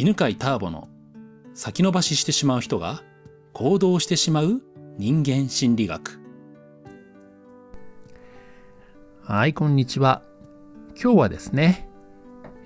犬飼ターボの先延ばししてしまう人が行動してしまう人間心理学。はいこんにちは。今日はですね、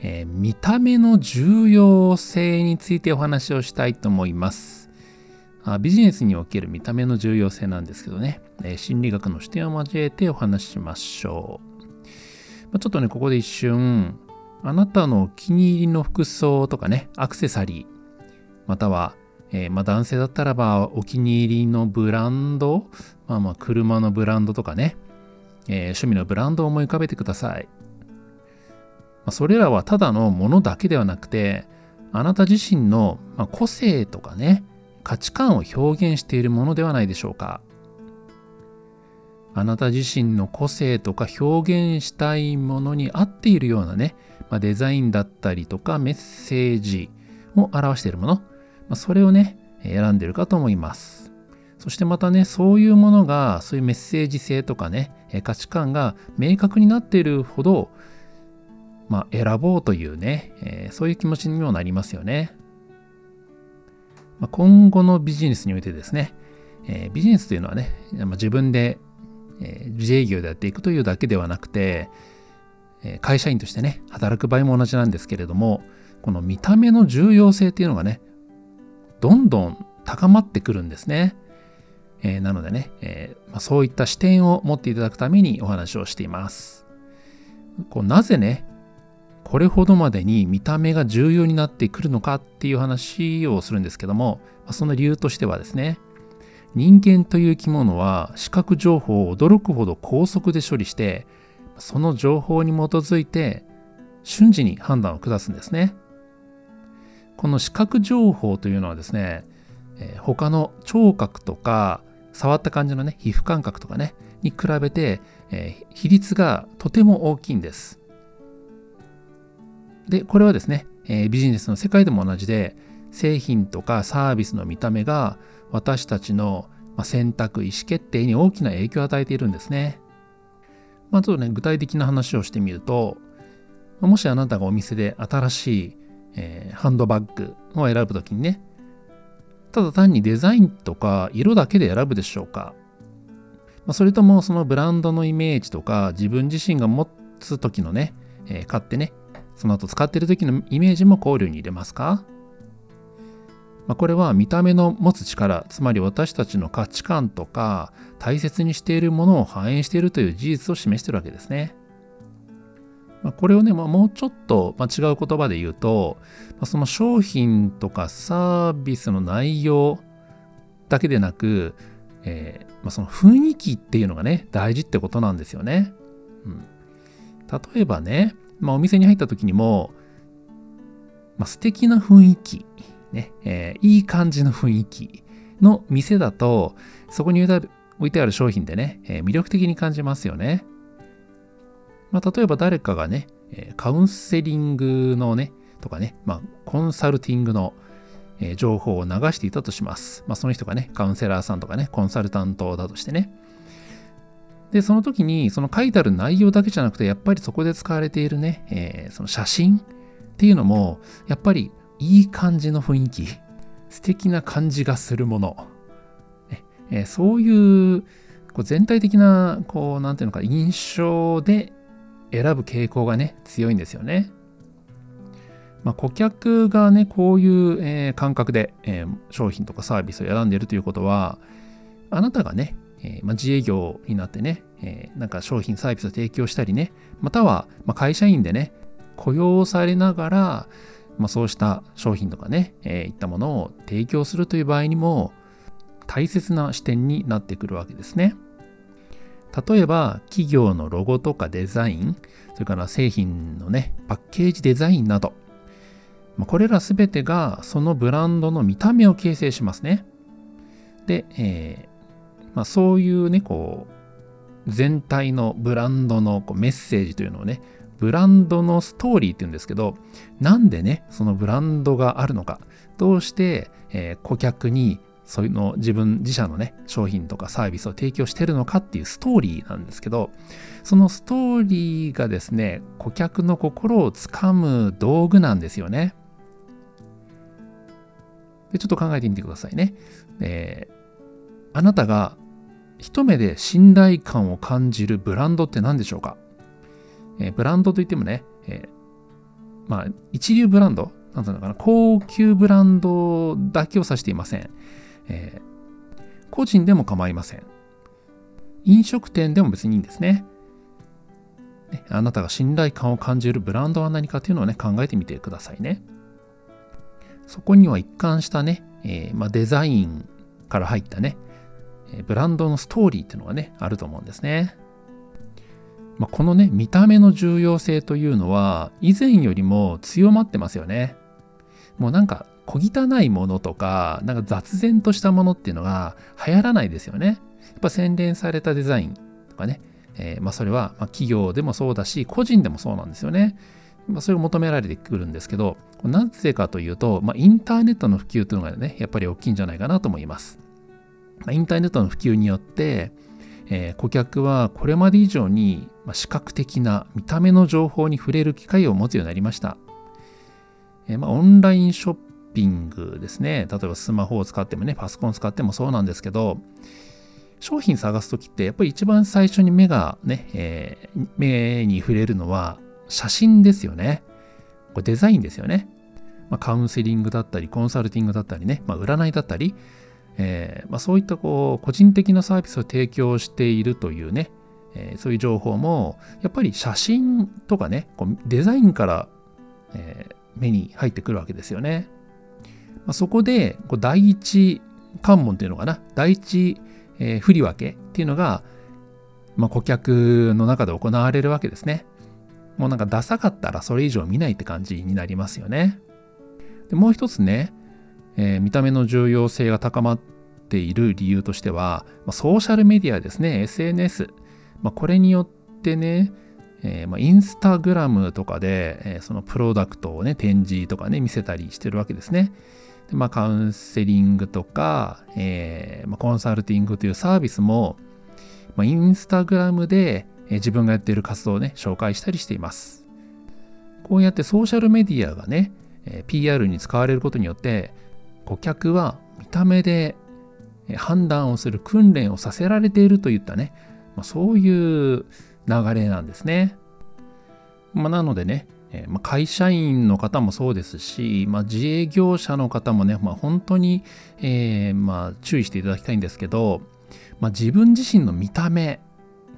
えー見た目の重要性についてお話をしたいと思います。あビジネスにおける見た目の重要性なんですけどね、えー心理学の視点を交えてお話ししましょう。ちょっとねここで一瞬あなたのお気に入りの服装とかねアクセサリーまたは、えーまあ、男性だったらばお気に入りのブランド、まあまあ車のブランドとかね、えー趣味のブランドを思い浮かべてください。まあ、それらはただのものだけではなくて、あなた自身の、ま、個性とかね、価値観を表現しているものではないでしょうか。あなた自身の個性とか表現したいものに合っているようなね、まあ、デザインだったりとかメッセージを表しているもの、まあ、それをね、選んでるかと思います。そしてまたね、そういうものが、そういうメッセージ性とかね、価値観が明確になっているほど、まあ、選ぼうというね、えーそういう気持ちにもなりますよね。まあ、今後のビジネスにおいてですね、えービジネスというのはね、まあ自分で、えー自営業でやっていくというだけではなくて、会社員としてね、働く場合も同じなんですけれども、この見た目の重要性っていうのがね、どんどん高まってくるんですね。えーなのでね、えーまあ、そういった視点を持っていただくためにお話をしています。こうなぜね、これほどまでに見た目が重要になってくるのかっていう話をするんですけども、その理由としてはですね、人間という生き物は視覚情報を驚くほど高速で処理して、その情報に基づいて瞬時に判断を下すんですね。この視覚情報というのはですね、えー他の聴覚とか触った感じのね皮膚感覚とかねに比べて、えー比率がとても大きいんです。でこれはですね、えービジネスの世界でも同じで製品とかサービスの見た目が私たちの選択意思決定に大きな影響を与えているんですね。まあ、ちょっとね具体的な話をしてみるともしあなたがお店で新しい、えーハンドバッグを選ぶときにねただ単にデザインとか色だけで選ぶでしょうか、まあ、それともそのブランドのイメージとか自分自身が持つ時のね、えー買ってねその後使ってる時のイメージも考慮に入れますか、まあ、これは見た目の持つ力つまり私たちの価値観とか大切にしているものを反映しているという事実を示しているわけですね。ま、これをね、まあ、もうちょっと、ま、違う言葉で言うと、まその商品とかサービスの内容だけでなく、えーま、その雰囲気っていうのがね大事ってことなんですよね。うん、例えばね、ま、お店に入った時にも、まあ、素敵な雰囲気、ねえーいい感じの雰囲気の店だとそこに置いてある商品でね、えー魅力的に感じますよね。まあ、例えば誰かがね、カウンセリングのね、とかね、まあ、コンサルティングの、情報を流していたとします。まあ、その人がね、カウンセラーさんとかね、コンサルタントだとしてね。で、その時に、その書いてある内容だけじゃなくて、やっぱりそこで使われているね、えーその写真っていうのも、やっぱりいい感じの雰囲気、素敵な感じがするもの。えーそういう、こう全体的な、こう、なんていうのか、印象で選ぶ傾向がね、強いんですよね。まあ、顧客がね、こういう、えー感覚で、えー商品とかサービスを選んでいるということは、あなたがね、えーまあ、自営業になってね、えなんか商品サービスを提供したりね、または、まあ、会社員でね、雇用されながら、まあ、そうした商品とかね、えーいったものを提供するという場合にも、大切な視点になってくるわけですね。例えば企業のロゴとかデザイン、それから製品のね、パッケージデザインなど、まあこれらすべてがそのブランドの見た目を形成しますね。で、えーまあ、そういうね、こう、全体のブランドのこうメッセージというのをね、ブランドのストーリーって言うんですけど、なんでね、そのブランドがあるのか、どうして、え顧客にそういうの自分自社のね商品とかサービスを提供してるのかっていうストーリーなんですけどそのストーリーがですね顧客の心をつかむ道具なんですよね。でちょっと考えてみてくださいね。えー、あなたが一目で信頼感を感じるブランドって何でしょうか、えー、ブランドといってもね、えー、まあ、一流ブランドなんていうのかな、高級ブランドだけを指していません。えー、個人でも構いません。飲食店でも別にいいんですね。ねあなたが信頼感を感じるブランドは何かというのをね、考えてみてくださいね。そこには一貫したね、えー、まあ、デザインから入ったね、ブランドのストーリーっていうのがね、あると思うんですね。まあ、このね、見た目の重要性というのは、以前よりも強まってますよね。もうなんか、小汚いものとか、なんか雑然としたものっていうのが流行らないですよね。やっぱ洗練されたデザインとかね、えー、まあそれは企業でもそうだし、個人でもそうなんですよね。まあ、それを求められてくるんですけど、なぜかというと、まあ、インターネットの普及というのがね、やっぱり大きいんじゃないかなと思います。まあ、インターネットの普及によって、えー、顧客はこれまで以上に視覚的な見た目の情報に触れる機会を持つようになりました。えー、まあ、オンラインショッピングですね。例えばスマホを使ってもね、パソコンを使ってもそうなんですけど、商品探すときってやっぱり一番最初に目がね、えー、目に触れるのは写真ですよね。これデザインですよね。まあ、カウンセリングだったり、コンサルティングだったりね、まあ、占いだったり、えー、まあ、そういったこう個人的なサービスを提供しているというね、えー、そういう情報もやっぱり写真とかねこうデザインから、えー、目に入ってくるわけですよね。まあ、そこでこう第一関門っていうのかな第一、えー、振り分けっていうのが、まあ、顧客の中で行われるわけですね。もうなんかダサかったらそれ以上見ないって感じになりますよね。でもう一つね、えー、見た目の重要性が高まっている理由としては、まあ、ソーシャルメディアですね、SNS。まあ、これによってね、えー、まあ、インスタグラムとかで、えー、そのプロダクトをね、展示とかね、見せたりしてるわけですね。でまあ、カウンセリングとか、えま、コンサルティングというサービスも、ま、インスタグラムで、え自分がやっている活動をね、紹介したりしています。こうやってソーシャルメディアがね、え PR に使われることによって、顧客は見た目で判断をする訓練をさせられているといったね、まあ、そういう流れなんですね。まあ、なのでね、えまあ、会社員の方もそうですし、まあ、自営業者の方もね、まあ、本当に、えー、まあ、注意していただきたいんですけど、まあ、自分自身の見た目、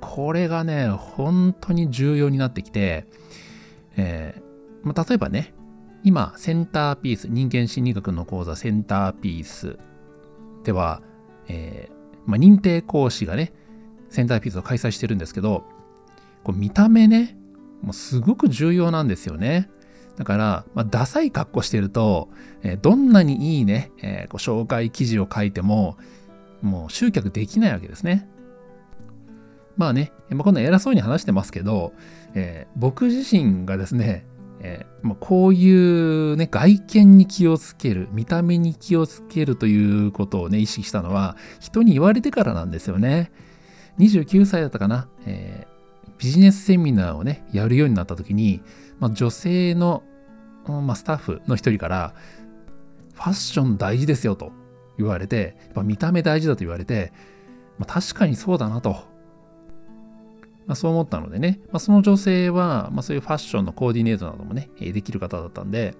これがね、本当に重要になってきて、えーまあ、例えばね、今、センターピース、人間心理学の講座センターピースでは、えー、まあ、認定講師がね、センターピースを開催してるんですけど、こう見た目ね、もうすごく重要なんですよね。だから、まあ、ダサい格好してると、えー、どんなにいいね、えー、こう紹介記事を書いても、もう集客できないわけですね。まあね、まあ、こんな偉そうに話してますけど、えー、僕自身がですね、えー、まあ、こういうね、外見に気をつける、見た目に気をつけるということをね、意識したのは、人に言われてからなんですよね。29歳だったかな、えー、ビジネスセミナーをね、やるようになった時に、まあ、女性の、まあ、スタッフの一人から、ファッション大事ですよと言われて、やっぱ見た目大事だと言われて、まあ、確かにそうだなとまあ、そう思ったのでね、まあ、その女性は、まあ、そういうファッションのコーディネートなどもね、できる方だったんで、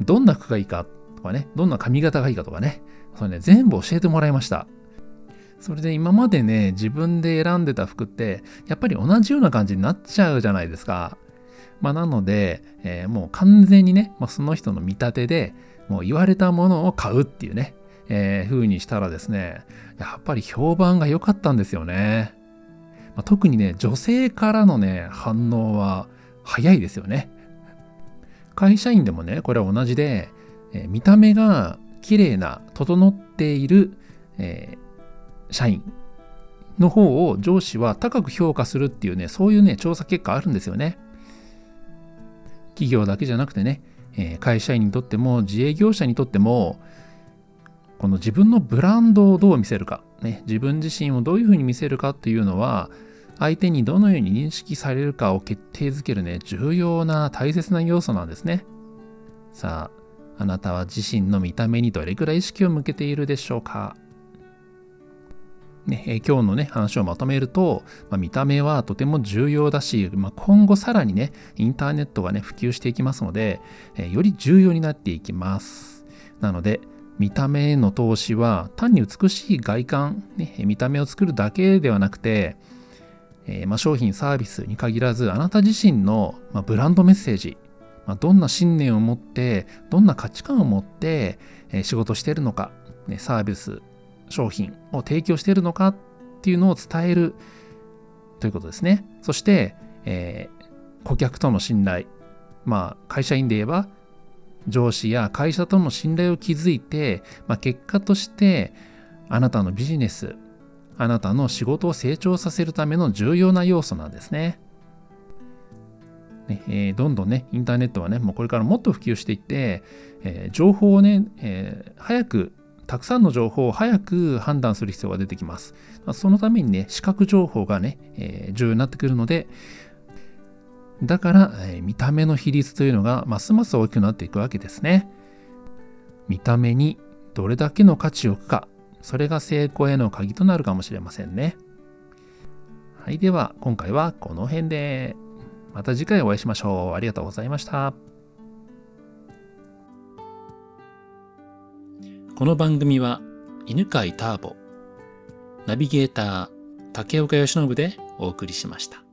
どんな服がいいかとかね、どんな髪型がいいかとかね、それね、全部教えてもらいました。それで今までね、自分で選んでた服って、やっぱり同じような感じになっちゃうじゃないですか。まあ、なので、えー、もう完全にね、まあ、その人の見立てで、もう言われたものを買うっていうね、えー、風にしたらですね、やっぱり評判が良かったんですよね。まあ、特にね、女性からのね、反応は早いですよね。会社員でもね、これは同じで、え、見た目が綺麗な、整っている、えー、社員の方を上司は高く評価するっていうね、そういうね、調査結果あるんですよね。企業だけじゃなくてね、え、会社員にとっても自営業者にとっても、この自分のブランドをどう見せるか、ね、自分自身をどういうふうに見せるかっていうのは、相手にどのように認識されるかを決定づけるね、重要な大切な要素なんですね。さあ、あなたは自身の見た目にどれくらい意識を向けているでしょうかね、え今日のね、話をまとめると、まあ、見た目はとても重要だし、まあ、今後さらにね、インターネットがね、普及していきますので、えより重要になっていきます。なので、見た目への投資は単に美しい外観、ね、見た目を作るだけではなくて、えー、まあ、商品サービスに限らずあなた自身の、まブランドメッセージ、まどんな信念を持ってどんな価値観を持って、え仕事してるのか、ね、サービス商品を提供してるのかっていうのを伝えるということですね。そして、えー、顧客との信頼。まあ、会社員で言えば、上司や会社との信頼を築いて、まあ、結果として、あなたのビジネス、あなたの仕事を成長させるための重要な要素なんですね。ねえー、どんどんね、インターネットはね、もうこれからもっと普及していって、えー、情報をね、えー、早くたくさんの情報を早く判断する必要が出てきます。そのためにね、視覚情報がね、え、重要になってくるので、だから、え、見た目の比率というのがますます大きくなっていくわけですね。見た目にどれだけの価値を置くか、それが成功への鍵となるかもしれませんね。はい、では今回はこの辺で。また次回お会いしましょう。ありがとうございました。この番組は犬飼ターボ、ナビゲーター竹岡由伸でお送りしました。